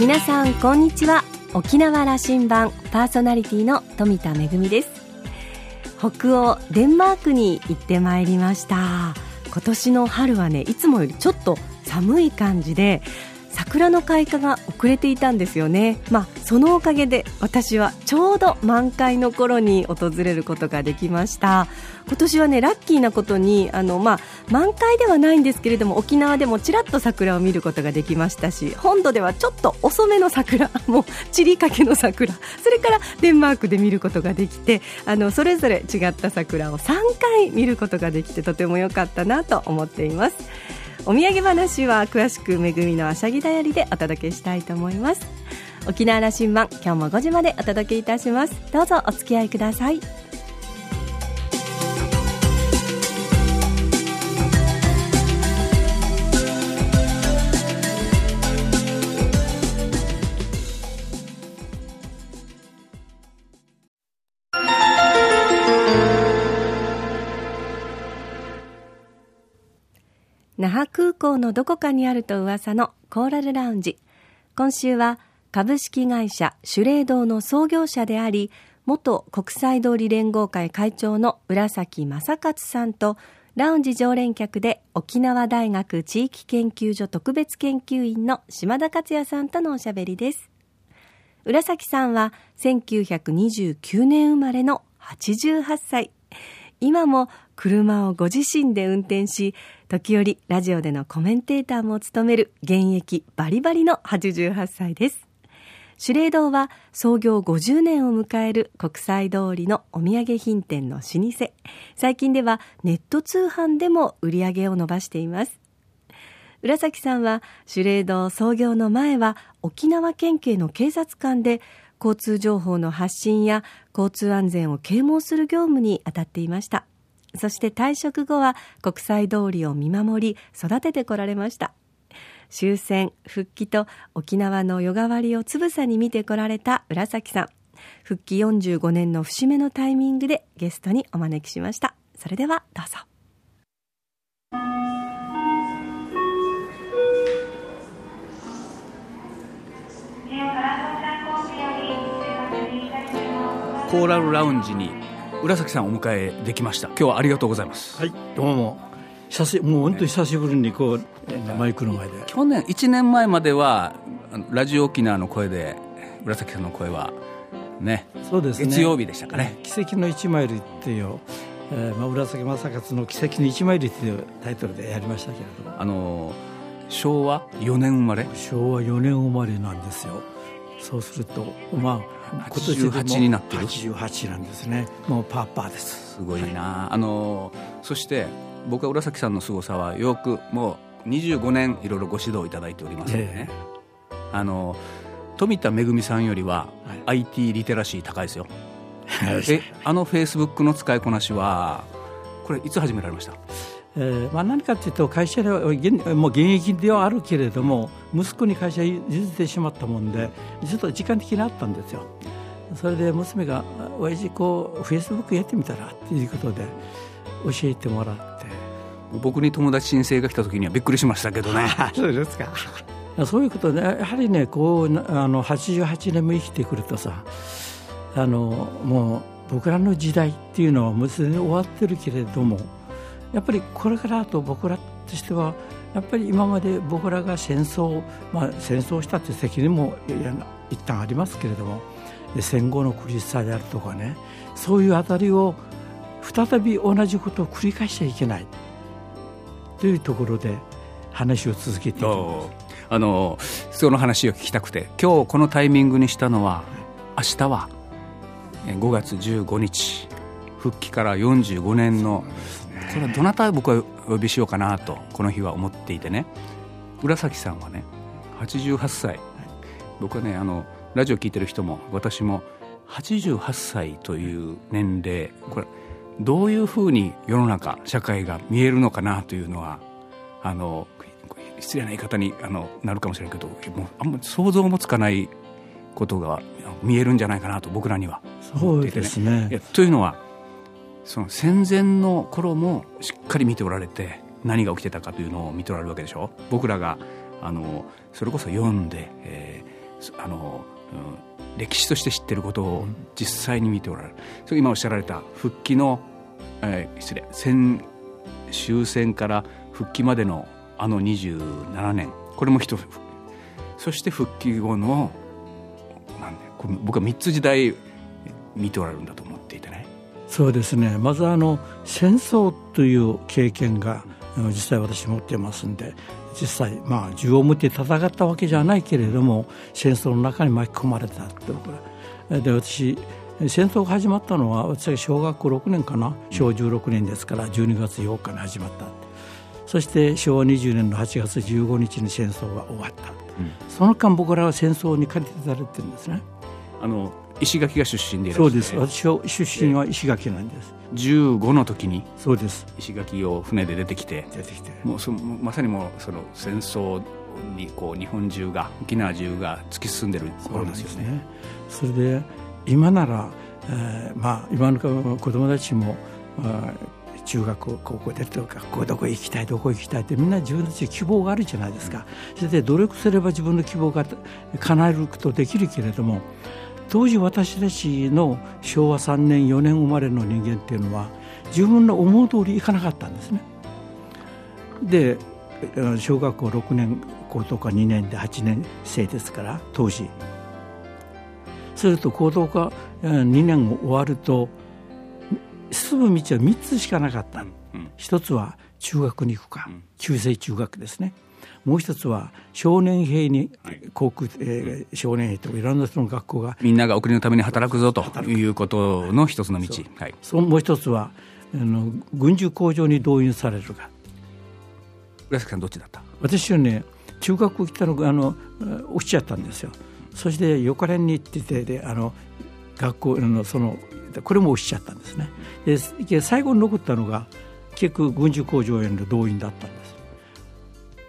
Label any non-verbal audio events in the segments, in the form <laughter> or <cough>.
皆さんこんにちは。沖縄羅針盤パーソナリティの富田恵です。北欧デンマークに行ってまいりました。今年の春はねいつもよりちょっと寒い感じで桜の開花が遅れていたんですよね、まあ、そのおかげで私はちょうど満開の頃に訪れることができました今年はねラッキーなことにあの、まあ、満開ではないんですけれども沖縄でもちらっと桜を見ることができましたし本土ではちょっと遅めの桜 <laughs> もう散りかけの桜それからデンマークで見ることができてあのそれぞれ違った桜を3回見ることができてとても良かったなと思っています。お土産話は詳しくめぐみのあしゃぎだよりでお届けしたいと思います。沖縄羅針盤今日も5時までお届けいたします。どうぞお付き合いください。那覇空港のどこかにあると噂のコーラルラウンジ。今週は株式会社シュレードの創業者であり元国際通り連合会会長の浦崎正勝さんとラウンジ常連客で沖縄大学地域研究所特別研究員の島田克也さんとのおしゃべりです。浦崎さんは1929年生まれの88歳。今も車をご自身で運転し、時折ラジオでのコメンテーターも務める現役バリバリの88歳です。シュレードは創業50年を迎える国際通りのお土産品店の老舗。最近ではネット通販でも売り上げを伸ばしています。浦崎さんはシュレード創業の前は沖縄県警の警察官で交通情報の発信や交通安全を啓蒙する業務に当たっていました。そして退職後は国際通りを見守り育ててこられました。終戦、復帰と沖縄の夜変わりをつぶさに見てこられた浦崎さん。復帰45年の節目のタイミングでゲストにお招きしました。それではどうぞ。コーラルラウンジに浦崎さんお迎えできました。今日はありがとうございます。はい。どうも。久しもう本当に久しぶりにこう、マイクの前で。去年1年前まではラジオ沖縄の声で浦崎さんの声はねそうですね。月曜日でしたかね「奇跡の一マイル」っていう、えーまあ、浦崎正勝の「奇跡の一マイル」っていうタイトルでやりましたけれども。あの昭和4年生まれ？昭和4年生まれなんですよ。そうするとまあ今年で88になってる88なんですね。もうパーパーです。すごいな、はい、あのそして僕は浦崎さんの凄さはよくもう25年いろいろご指導いただいておりますのでね、えー、あの富田恵さんよりは IT リテラシー高いですよ、はい、えあのフェイスブックの使いこなしはこれいつ始められました？えーまあ、何かというと会社ではもう現役ではあるけれども息子に会社譲ってしまったもんでちょっと時間的にあったんですよそれで娘が「親父こうフェイスブックやってみたら」っていうことで教えてもらって。僕に友達申請が来た時にはびっくりしましたけどね。<laughs> そうですか。そういうことでやはりねこうあの88年も生きてくるとさあのもう僕らの時代っていうのはもうすでに終わってるけれどもやっぱりこれからと僕らとしてはやっぱり今まで僕らが戦争、まあ、戦争したという責任も一旦ありますけれども戦後の苦しさであるとかねそういうあたりを再び同じことを繰り返しちゃいけない。というところで話を続けていきます。あのその話を聞きたくて今日このタイミングにしたのは明日は5月15日復帰から45年のそれはどなた僕はお呼びしようかなとこの日は思っていてね。浦崎さんはね88歳。僕はねあのラジオ聞いてる人も私も88歳という年齢これどういうふうに世の中社会が見えるのかなというのはあの失礼な言い方にあのなるかもしれないけどもうあんまり想像もつかないことが見えるんじゃないかなと僕らには思っていてね。そうですねというのはその戦前の頃もしっかり見ておられて何が起きてたかというのを見ておられるわけでしょ僕らがあのそれこそ読んで、えー、あの、うん、歴史として知ってることを実際に見ておられる、それ今おっしゃられた復帰の、えー、失礼戦終戦から復帰までのあの27年。これも一つそして復帰後のなんでこれ僕は3つ時代見ておられるんだと思っていてね。そうですね。まずあの戦争という経験が実際私持ってますんで実際まあ銃を持って戦ったわけじゃないけれども戦争の中に巻き込まれたってこと。で私戦争が始まったのは私は小学校6年かな？小16年ですから12月8日に始まったそして昭和20年の8月15日に戦争が終わった、うん、その間僕らは戦争に駆り立たれてるんですねあの石垣が出身でいらっしゃそうです。私は出身は石垣なんです。15の時に。そうです。石垣を船で出てきて。出てきて。もうそまさにもうその戦争にこう日本中が沖縄中が突き進んでる頃ですよね。それで今なら、えー、まあ今の子供たちも中学高校出ると学校どこ行きたいどこ行きたいってみんな自分たち希望があるじゃないですか。それで努力すれば自分の希望が叶えることできるけれども当時私たちの昭和3年4年生まれの人間っていうのは自分の思う通りいかなかったんですね。で小学校6年校とか2年で8年生ですから当時。すると高等科2年終わると進む道は3つしかなかった、うん、一つは中学に行くか、うん、旧制中学ですねもう一つは少年兵に、航空、えー、少年兵とかいろんな人の学校がみんながお国のために働くぞということの一つの道、はい、そもう一つはあの軍需工場に動員されるか。浦崎さんどっちだった？私はね中学校来たのがあの落ちちゃったんですよ。そして横連に行っててであの学校のそのこれも落ちちゃったんですね。で最後に残ったのが結局軍需工場への動員だったんです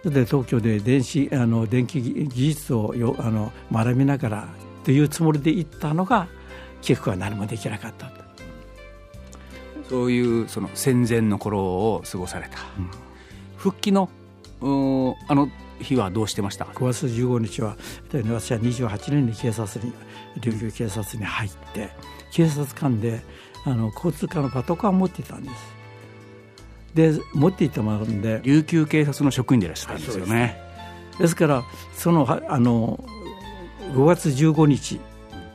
で東京で電子あの電気技術をよあの学びながらというつもりで行ったのが結局は何もできなかった。そういうその戦前の頃を過ごされた、うん、復帰のあの日はどうしてました？5月15日は私は28年に警察に琉球警察に入って警察官であの交通課のパトカーを持っていたんですで持っていってもんで琉球警察の職員でいらっしゃるんですよね。です。からそのあの5月15日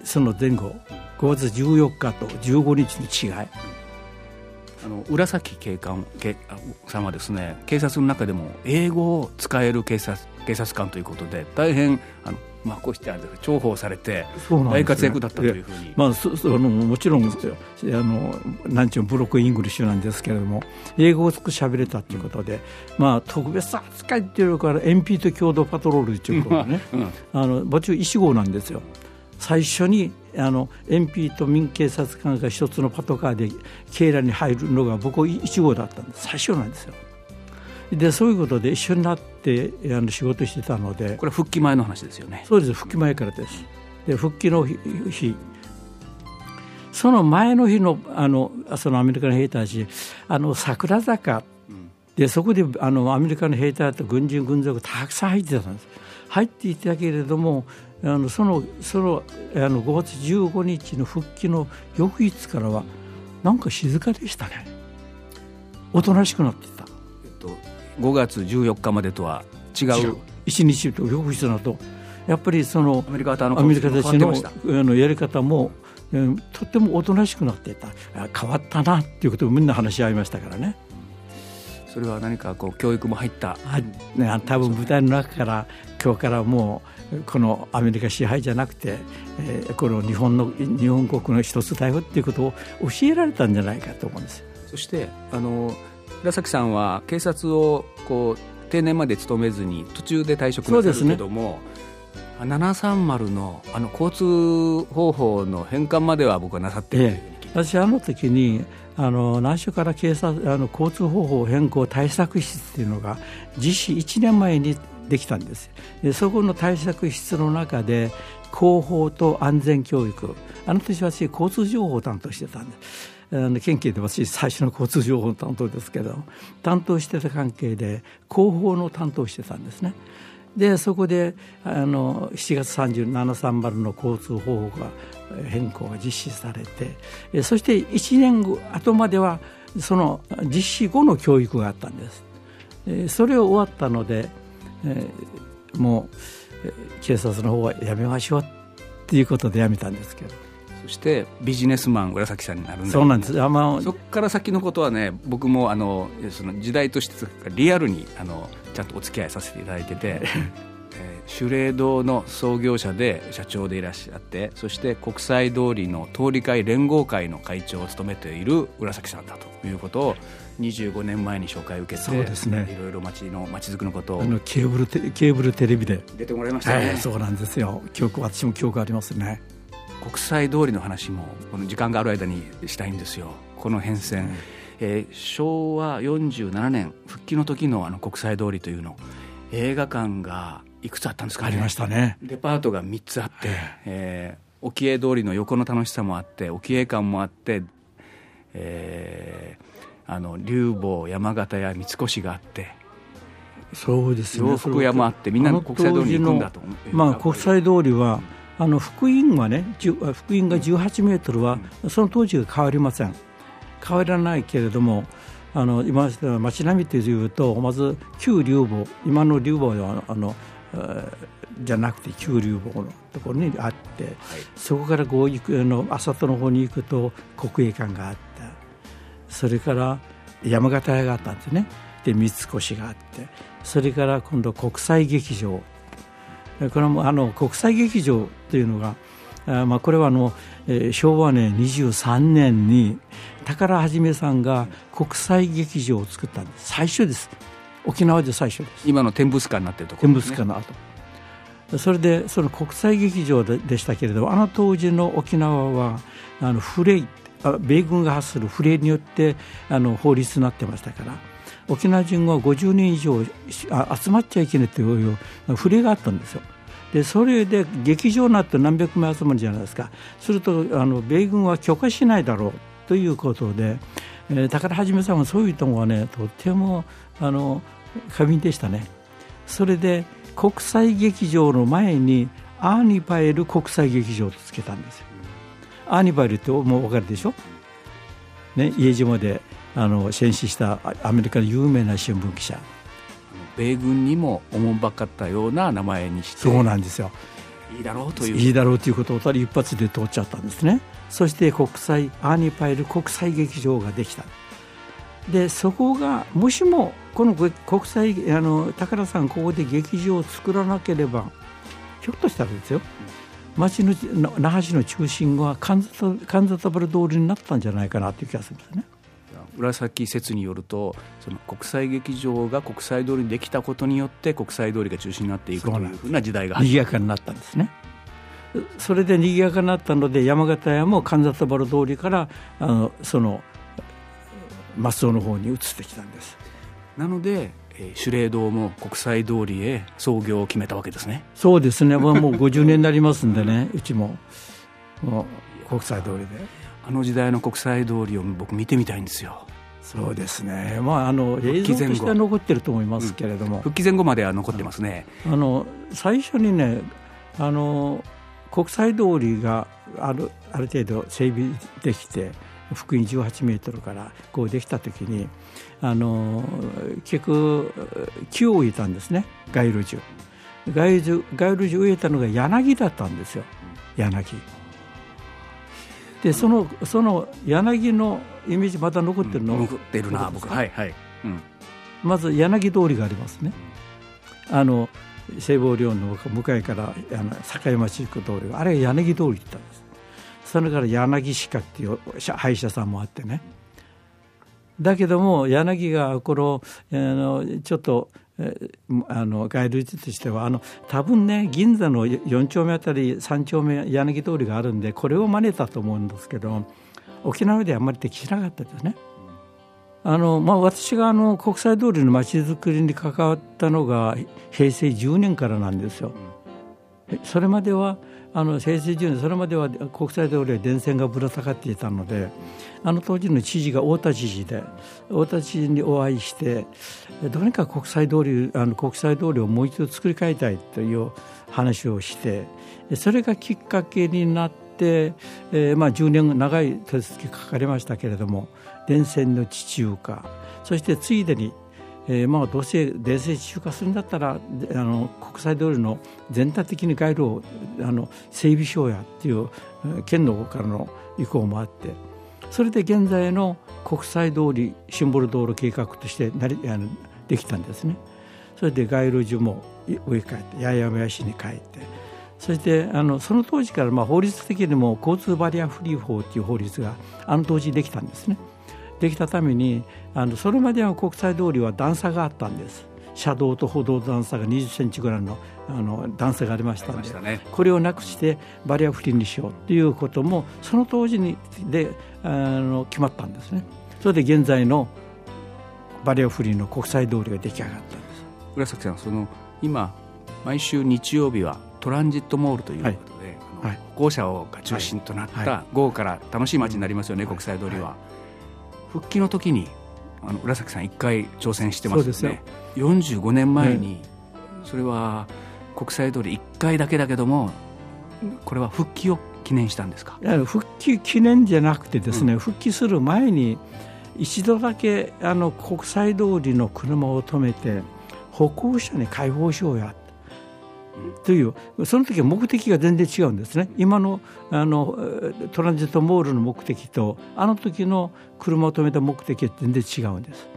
その前後5月14日と15日の違いあの浦崎警官警さんはですね。警察の中でも英語を使える警察警察官ということで大変あのまあ、こうして重宝されて大活躍だったというふうに、まあ、そそのもちろんあのなんちゅうブロックイングリッシュなんですけれども英語を少し喋れたということで、まあ、特別扱いっていうから MP と共同パトロールということでね、うん、あの場中1号なんですよ。最初にあの MP と民警察官が一つのパトカーで警らに入るのが僕1号だったんです。最初なんですよ。でそういうことで一緒になってあの仕事してたので。これ復帰前の話ですよね。そうです。復帰前からです。で復帰の日その前の日のあのそのアメリカの兵隊たちあの桜坂。でそこであのアメリカの兵隊と軍人軍属たくさん入ってたんです入っていたけれどもあのそのそのあの5月15日の復帰の翌日からはなんか静かでしたね。おとなしくなっていた、えっと5月14日までとは違う。一日と翌日だと。やっぱりそのアメリカた。ちのあのやり方もとってもおとなしくなっていた。変わったなっていうことをみんな話し合いましたからね。それは何かこう教育も入った、はい。ね、多分舞台の中から今日からもうこのアメリカ支配じゃなくて、えー、この日本の日本国の一つだよっていうことを教えられたんじゃないかと思うんです。そしてあの浦崎さんは警察をこう定年まで勤めずに途中で退職なさるけども、ね、730のあの交通方法の変換までは僕はなさってる、ええ、私あの時にあの南州から警察あの交通方法変更対策室っていうのが実施1年前にできたんですでそこの対策室の中で広報と安全教育あの年私交通情報を担当してたんですあの県警で私最初の交通情報担当ですけど担当してた関係で広報の担当してたんですね。でそこであの7月3730の交通方法が変更が実施されてそして1年後後まではその実施後の教育があったんです。それを終わったのでもう警察の方はやめましょうっていうことでやめたんですけど。そしてビジネスマン浦崎さんになるんだそうなんです。あ、まあ、そこから先のことはね僕もあのその時代としてリアルにあのちゃんとお付き合いさせていただいてて <laughs> えー、シュレー堂の創業者で社長でいらっしゃってそして国際通りの通り会連合会の会長を務めている浦崎さんだということを25年前に紹介を受けてそうです、ね、いろいろ町の町づくりのことをあのケーブルテケーブルテレビで。出てもらいましたね、そうなんですよ。記憶私も記憶ありますね国際通りの話もこの時間がある間にしたいんですよ。この変遷、うん。えー、昭和47年復帰の時のあの国際通りというの。映画館がいくつあったんですか、ね、ありましたね。デパートが3つあって、えー、沖江通りの横の楽しさもあって沖江館もあって、えー、あの竜坊山形や三越があってそうですね。洋服屋もあってみんな国際通りに行くんだとまあ国際通りはあの福音はね福音が18メートルは、その当時は変わりません。変わらないけれどもあの今町並みというとまず旧竜坊今の竜坊はあのじゃなくて旧竜坊のところにあって、はい、そこからこう行くの浅戸の方に行くと国営館があった。それから山形屋があったんですね。で三越があって。それから今度国際劇場これもあの国際劇場というのがあまあ、これはあの、えー、昭和年23年に宝はさんが国際劇場を作ったんです。最初です。沖縄で最初です。今の天物館になってるところ、ね、天物館の後。それでその国際劇場ででしたけれどあの当時の沖縄はあのフレイ米軍が発するフレイによってあの法律になってましたから沖縄人は50人以上集まっちゃいけないというフレイがあったんですよ。でそれで劇場になって何百名集まるじゃないですか。するとあの米軍は許可しないだろうということで、えー、宝はさんはそういうところはねとてもあの過敏でしたね。それで国際劇場の前にアーニパエル国際劇場とつけたんですよ。アーニパエルってもう分かるでしょ、ね、家島で。あの戦死したアメリカの有名な新聞記者。米軍にもおもんばかったような名前にして。そうなんですよ。いいだろうという。いいだろうということを一発で通っちゃったんですね。そして国際アーニパイル国際劇場ができた。でそこがもしもこの国際あの宝さんここで劇場を作らなければひょっとしたらですよ。町の那覇市の中心は神里原通りになったんじゃないかなという気がするんですね。紫説によるとその国際劇場が国際通りにできたことによって国際通りが中心になっていくというふうな時代が賑やかになったんですね。それで賑やかになったので山形屋も神里原通りからあのその松尾の方に移ってきたんです。なので守礼堂も国際通りへ創業を決めたわけですね。そうですね。もう50年になりますんでねうちも。もう国際通りで？あの時代の国際通りを僕見てみたいんですよ。そうですね、まあ、あの映像としては残ってると思いますけれども、うん、復帰前後までは残ってますね。あの最初にねあの国際通りがあるある程度整備できて福音18メートルからこうできた時にあの結局木を植えたんですね。街路樹。街路街路樹植えたのが柳だったんですよ。柳。でそのその柳のイメージまだ残ってるの、残ってるな僕。はいはい、うん、まず柳通りがありますね。あの西郷寮の向かいからあの境町行く通りあれは柳通りって言ったんです。それから柳歯科っていう歯医者さんもあってね。だけども柳がこのあのちょっとあの街路樹としてはあの多分ね銀座の4丁目あたり3丁目柳通りがあるんでこれを真似たと思うんですけど沖縄ではあんまり適しなかったですね。あのまあ、私があの国際通りの街づくりに関わったのが平成10年からなんですよ。それまではあの平成10年それまでは国際通りは電線がぶら下がっていたのであの当時の知事が太田知事で太田知事にお会いしてどうにか国際通りあの国際通りをもう一度作り変えたいという話をしてそれがきっかけになって、えー、まあ10年長い手続きかかりましたけれども電線の地中化そしてついでにえー、まあどうせ電線地中化するんだったらあの国際通りの全体的に街路をあの整備しようやっていう県の方からの意向もあってそれで現在の国際通りシンボル道路計画としてなりあのできたんですね。それで街路樹も植え替えて八重山屋市に変えてそしてあのその当時からまあ法律的にも交通バリアフリー法という法律があの当時できたんですね。できたためにあのそれまでは国際通りは段差があったんです。車道と歩道段差が20センチぐらいのあの段差がありましたので、ね、これをなくしてバリアフリーにしようということもその当時にであの決まったんですね。それで現在のバリアフリーの国際通りが出来上がったんです。浦崎さんその今毎週日曜日はトランジットモールということで、はい、歩行者が中心となった午後から楽しい街になりますよね、国際通りは。復帰の時にあの浦崎さん一回挑戦してますよね。よ。45年前に、それは国際通り1回だけだけどもこれは復帰を記念したんですか？復帰記念じゃなくてですね、うん、復帰する前に一度だけあの国際通りの車を止めて歩行者に開放しようやというその時は目的が全然違うんですね。今のあのトランジットモールの目的とあの時の車を止めた目的は全然違うんです。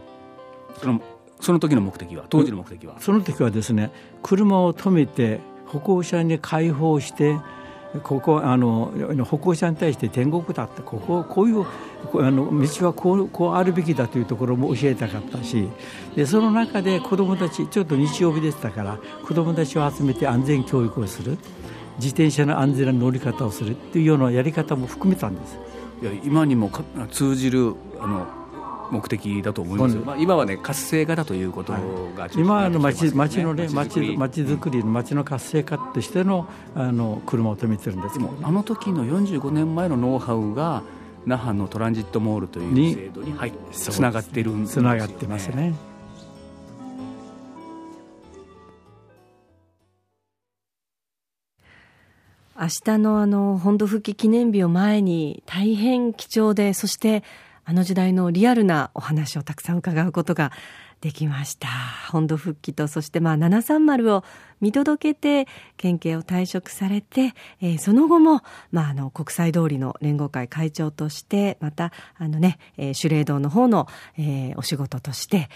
そのその時の目的は当時の目的は？その時はですね車を止めて歩行者に開放してここあの歩行者に対して天国だってこここういうあの道はこうこうあるべきだというところも教えたかったし。でその中で子どもたちちょっと日曜日でしたから子どもたちを集めて安全教育をする。自転車の安全な乗り方をするっていうようなやり方も含めたんです。いや今にも通じるあの目的だと思いますよ、まあ、今はね活性化だということが、はい、今の町町のね町町づくりの町の活性化としてのあの車を止めてるんですでもあの時の45年前のノウハウが那覇のトランジットモールという制度に入つながってるんですつながってますね。明日のあの本土復帰記念日を前に大変貴重でそしてあの時代のリアルなお話をたくさん伺うことができました。本土復帰と、そしてまあ730を見届けて、県警を退職されて、えー、その後も、まああの国際通りの連合会会長として、またあのね、えー、守礼堂の方の、えー、お仕事として、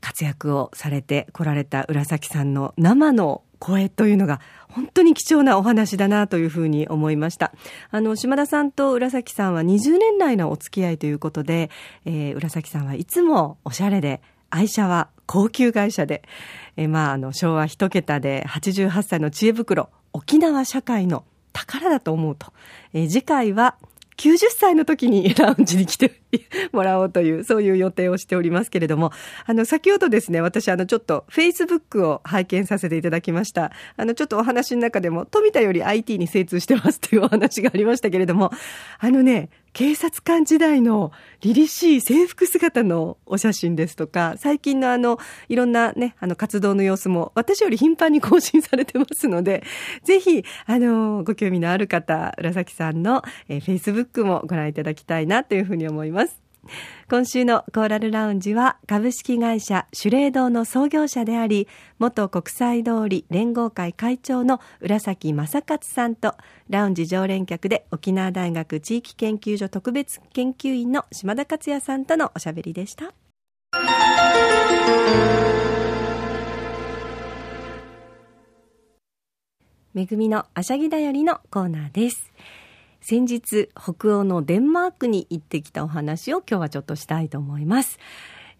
活躍をされてこられた浦崎さんの生の声というのが本当に貴重なお話だなというふうに思いました。あの、島田さんと浦崎さんは20年来のお付き合いということで、えー、浦崎さんはいつもおしゃれで、愛車は高級会社で、えー、まあ、あの、昭和一桁で88歳の知恵袋、沖縄社会の宝だと思うと。えー、次回は90歳の時にラウンジに来て <laughs> もらおうという、そういう予定をしておりますけれども、あの、先ほどですね、私、あの、ちょっと、フェイスブックを拝見させていただきました。あの、ちょっとお話の中でも、富田より IT に精通してますというお話がありましたけれども、あのね、警察官時代の凛々しい制服姿のお写真ですとか、最近のあの、いろんなね、あの、活動の様子も、私より頻繁に更新されてますので、ぜひ、あの、ご興味のある方、浦崎さんの、えー、Facebook もご覧いただきたいなというふうに思います。今週のコーラルラウンジは株式会社シュレー堂の創業者であり元国際通り連合会会長の浦崎正勝さんとラウンジ常連客で沖縄大学地域研究所特別研究員の島田克也さんとのおしゃべりでした。めぐみのあしゃぎだよりのコーナーです。先日北欧のデンマークに行ってきたお話を今日はちょっとしたいと思います。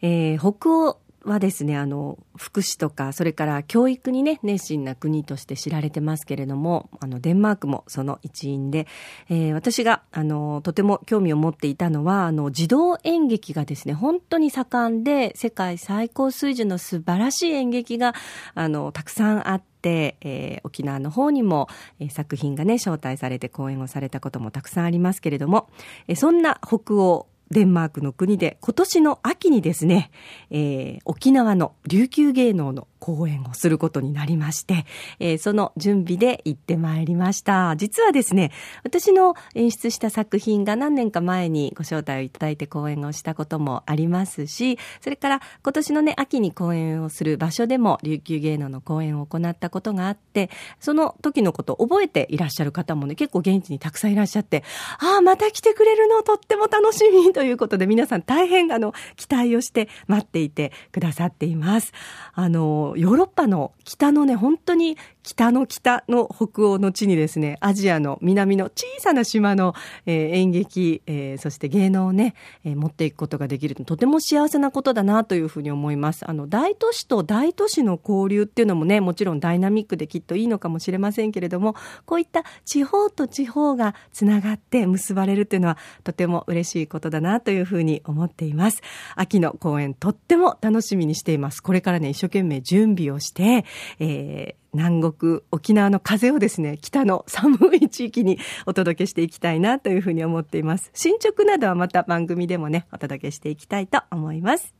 えー、北欧はですね、あの、福祉とか、それから教育にね、熱心な国として知られてますけれども、あの、デンマークもその一員で、えー、私が、あの、とても興味を持っていたのは、あの、児童演劇がですね、本当に盛んで、世界最高水準の素晴らしい演劇が、あの、たくさんあって、て、えー、沖縄の方にも、えー、作品がね、招待されて講演をされたこともたくさんありますけれども、えー、そんな北欧、デンマークの国で今年の秋にですね、えー、沖縄の琉球芸能の講演をすることになりまして、えー、その準備で行ってまいりました。実はですね、私の演出した作品が何年か前にご招待をいただいて講演をしたこともありますし、それから今年のね、秋に講演をする場所でも琉球芸能の講演を行ったことがあって、その時のことを覚えていらっしゃる方もね、結構現地にたくさんいらっしゃって、ああ、また来てくれるの？とっても楽しみということで皆さん大変あの、期待をして待っていてくださっています。あの、ヨーロッパの北のね、本当に北の北の北欧の地にですね、アジアの南の小さな島の、えー、演劇、えー、そして芸能をね、えー、持っていくことができるとても幸せなことだなというふうに思います。あの、大都市と大都市の交流っていうのもね、もちろんダイナミックできっといいのかもしれませんけれども、こういった地方と地方がつながって結ばれるっていうのはとても嬉しいことだなというふうに思っています。秋の公演とっても楽しみにしています。これからね、一生懸命準備をして、えー、南国、沖縄の風をですね、北の寒い地域にお届けしていきたいなというふうに思っています。進捗などはまた番組でもね、お届けしていきたいと思います。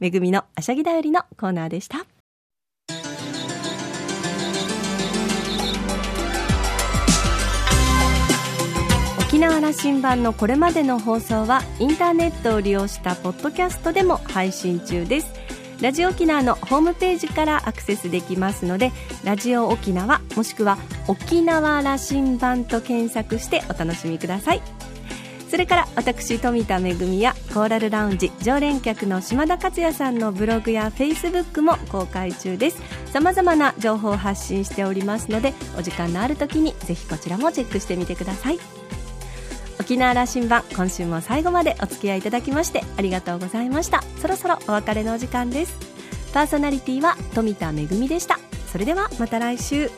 めぐみのあしゃぎだよりのコーナーでした。沖縄羅針盤のこれまでの放送はインターネットを利用したポッドキャストでも配信中です。ラジオ沖縄のホームページからアクセスできますのでラジオ沖縄もしくは沖縄羅針盤と検索してお楽しみください。それから私富田恵やコーラルラウンジ常連客の島田克也さんのブログやフェイスブックも公開中です。さまざまな情報を発信しておりますのでお時間のある時にぜひこちらもチェックしてみてください。沖縄羅針盤今週も最後までお付き合いいただきましてありがとうございました。そろそろお別れのお時間です。パーソナリティは富田恵でした。それではまた来週。